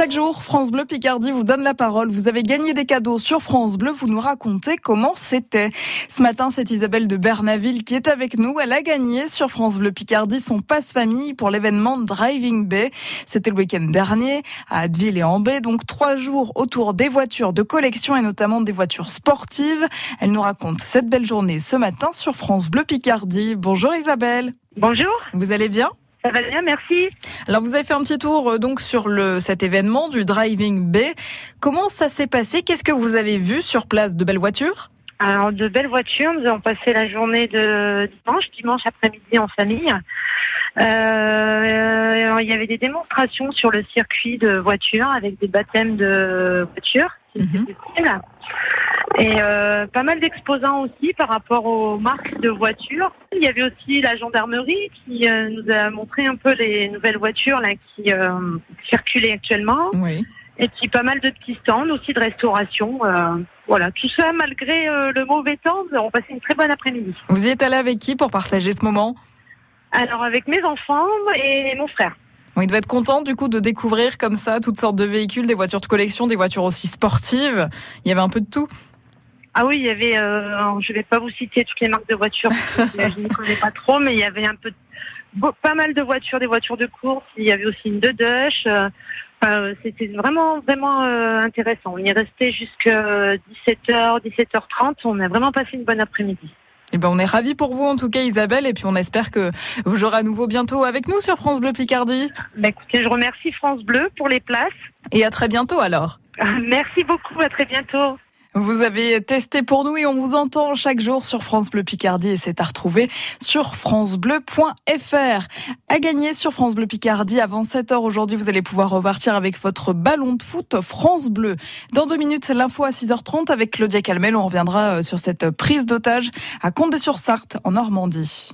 Chaque jour, France Bleu Picardie vous donne la parole. Vous avez gagné des cadeaux sur France Bleu. Vous nous racontez comment c'était. Ce matin, c'est Isabelle de Bernaville qui est avec nous. Elle a gagné sur France Bleu Picardie son passe-famille pour l'événement Driving Bay. C'était le week-end dernier à Addeville et en Baie. Donc trois jours autour des voitures de collection et notamment des voitures sportives. Elle nous raconte cette belle journée ce matin sur France Bleu Picardie. Bonjour Isabelle. Bonjour. Vous allez bien? Ça va bien, merci. Alors vous avez fait un petit tour euh, donc sur le cet événement du Driving Bay. Comment ça s'est passé? Qu'est-ce que vous avez vu sur place? De belles voitures? Alors de belles voitures. Nous avons passé la journée de dimanche, dimanche après-midi en famille. Euh, il y avait des démonstrations sur le circuit de voitures avec des baptêmes de voitures. Et euh, pas mal d'exposants aussi par rapport aux marques de voitures. Il y avait aussi la gendarmerie qui euh, nous a montré un peu les nouvelles voitures là qui euh, circulaient actuellement. Oui. Et puis pas mal de petits stands aussi de restauration. voilà, tout ça malgré le mauvais temps, nous avons passé une très bonne après-midi. Vous y êtes allé avec qui pour partager ce moment? Alors avec mes enfants et mon frère. On devait être content du coup de découvrir comme ça toutes sortes de véhicules, des voitures de collection, des voitures aussi sportives. Il y avait un peu de tout. Ah oui, il y avait, euh, je vais pas vous citer toutes les marques de voitures, je ne connais pas trop, mais il y avait un peu, pas mal de voitures, des voitures de course. Il y avait aussi une de Dush. euh, enfin, C'était vraiment, vraiment euh, intéressant. On y est resté jusqu'à 17h, 17h30. On a vraiment passé une bonne après-midi. Et ben on est ravis pour vous en tout cas Isabelle et puis on espère que vous jouerez à nouveau bientôt avec nous sur France Bleu Picardie. Bah, écoutez, je remercie France Bleu pour les places. Et à très bientôt alors. Merci beaucoup. À très bientôt. Vous avez testé pour nous et on vous entend chaque jour sur France Bleu Picardie et c'est à retrouver sur francebleu.fr. À gagner sur France Bleu Picardie avant 7h aujourd'hui, vous allez pouvoir repartir avec votre ballon de foot France Bleu. Dans deux minutes, l'info à 6h30 avec Claudia Calmel. On reviendra euh, sur cette prise d'otage à Condé-sur-Sarthe en Normandie.